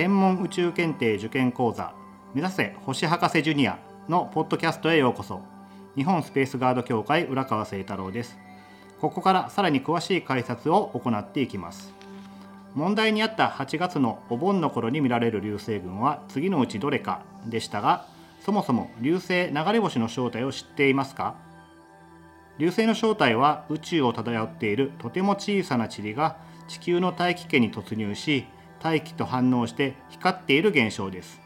天文宇宙検定受験講座目指せ星博士ジュニアのポッドキャストへようこそ。日本スペースガード協会浦川聖太郎です。ここからさらに詳しい解説を行っていきます。問題にあった8月のお盆の頃に見られる流星群は次のうちどれかでしたがそもそも流星流れ星の正体を知っていますか？流星の正体は宇宙を漂っているとても小さな塵が地球の大気圏に突入し大気と反応して光っている現象です。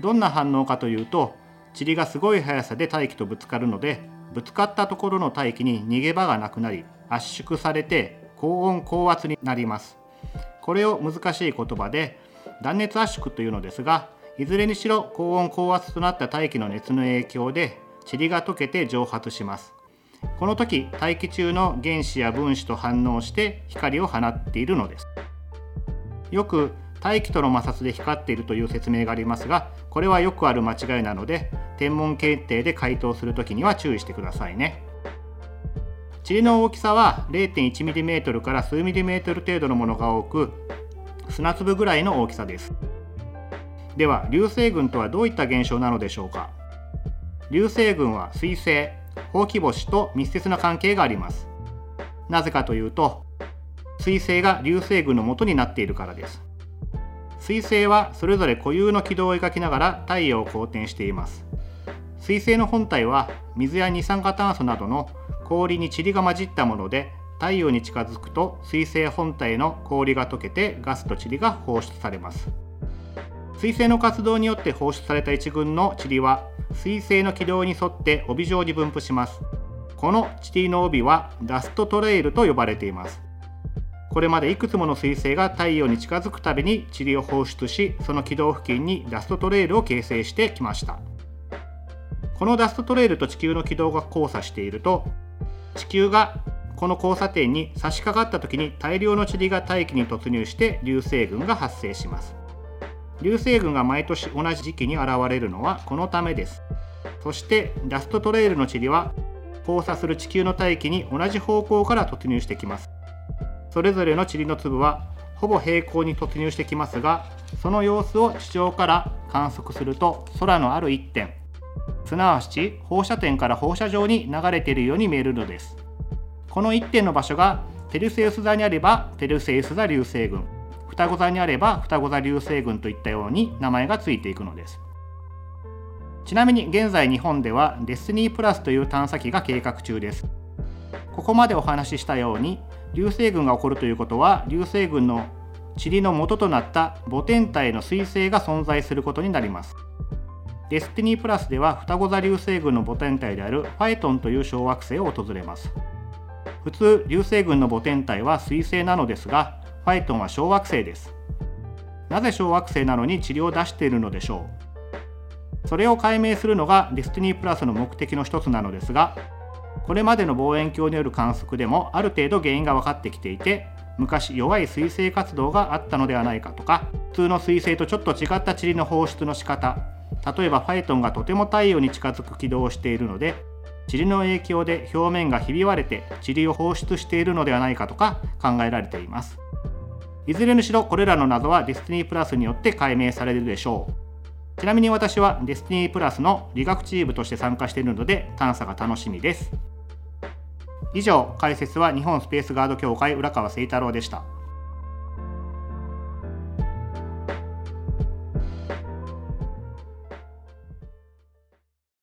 どんな反応かというと塵がすごい速さで大気とぶつかるのでぶつかったところの大気に逃げ場がなくなり圧縮されて高温高圧になります。これを難しい言葉で断熱圧縮というのですがいずれにしろ高温高圧となった大気の熱の影響で塵が溶けて蒸発します。この時大気中の原子や分子と反応して光を放っているのです。よく大気との摩擦で光っているという説明がありますがこれはよくある間違いなので天文検定で回答するときには注意してくださいね。塵の大きさは 0.1mm から数 mm 程度のものが多く砂粒ぐらいの大きさです。では流星群とはどういった現象なのでしょうか？流星群は水星ほうき星と密接な関係があります。なぜかというと水星が流星群の元になっているからです。水星はそれぞれ固有の軌道を描きながら太陽を公転しています。水星の本体は水や二酸化炭素などの氷に塵が混じったもので太陽に近づくと水星本体の氷が溶けてガスと塵が放出されます。水星の活動によって放出された一群の塵は水星の軌道に沿って帯状に分布します。この塵の帯はダストトレイルと呼ばれています。これまでいくつもの彗星が太陽に近づくたびに塵を放出しその軌道付近にダストトレイルを形成してきました。このダストトレイルと地球の軌道が交差していると地球がこの交差点に差し掛かった時に大量の塵が大気に突入して流星群が発生します。流星群が毎年同じ時期に現れるのはこのためです。そしてダストトレイルの塵は交差する地球の大気に同じ方向から突入してきます。それぞれの塵の粒はほぼ平行に突入してきますがその様子を地上から観測すると空のある一点すなわち放射点から放射状に流れているように見えるのです。この一点の場所がペルセウス座にあればペルセウス座流星群双子座にあれば双子座流星群といったように名前がついていくのです。ちなみに現在日本ではデスティニープラスという探査機が計画中です。ここまでお話ししたように流星群が起こるということは流星群の塵の元となった母天体の彗星が存在することになります。デスティニープラスでは双子座流星群の母天体であるファエトンという小惑星を訪れます。普通流星群の母天体は彗星なのですがファイトンは小惑星です。なぜ小惑星なのに塵を出しているのでしょう？それを解明するのがデスティニープラスの目的の一つなのですがこれまでの望遠鏡による観測でもある程度原因が分かってきていて昔弱い水星活動があったのではないかとか普通の水星とちょっと違った塵の放出の仕方例えばファイトンがとても太陽に近づく軌道をしているので塵の影響で表面がひび割れて塵を放出しているのではないかとか考えられています。いずれにしろこれらの謎はディスティニープラスによって解明されるでしょう。ちなみに私はディスティニープラスの理学チームとして参加しているので探査が楽しみです。以上解説は日本スペースガード協会浦川誠太郎でした。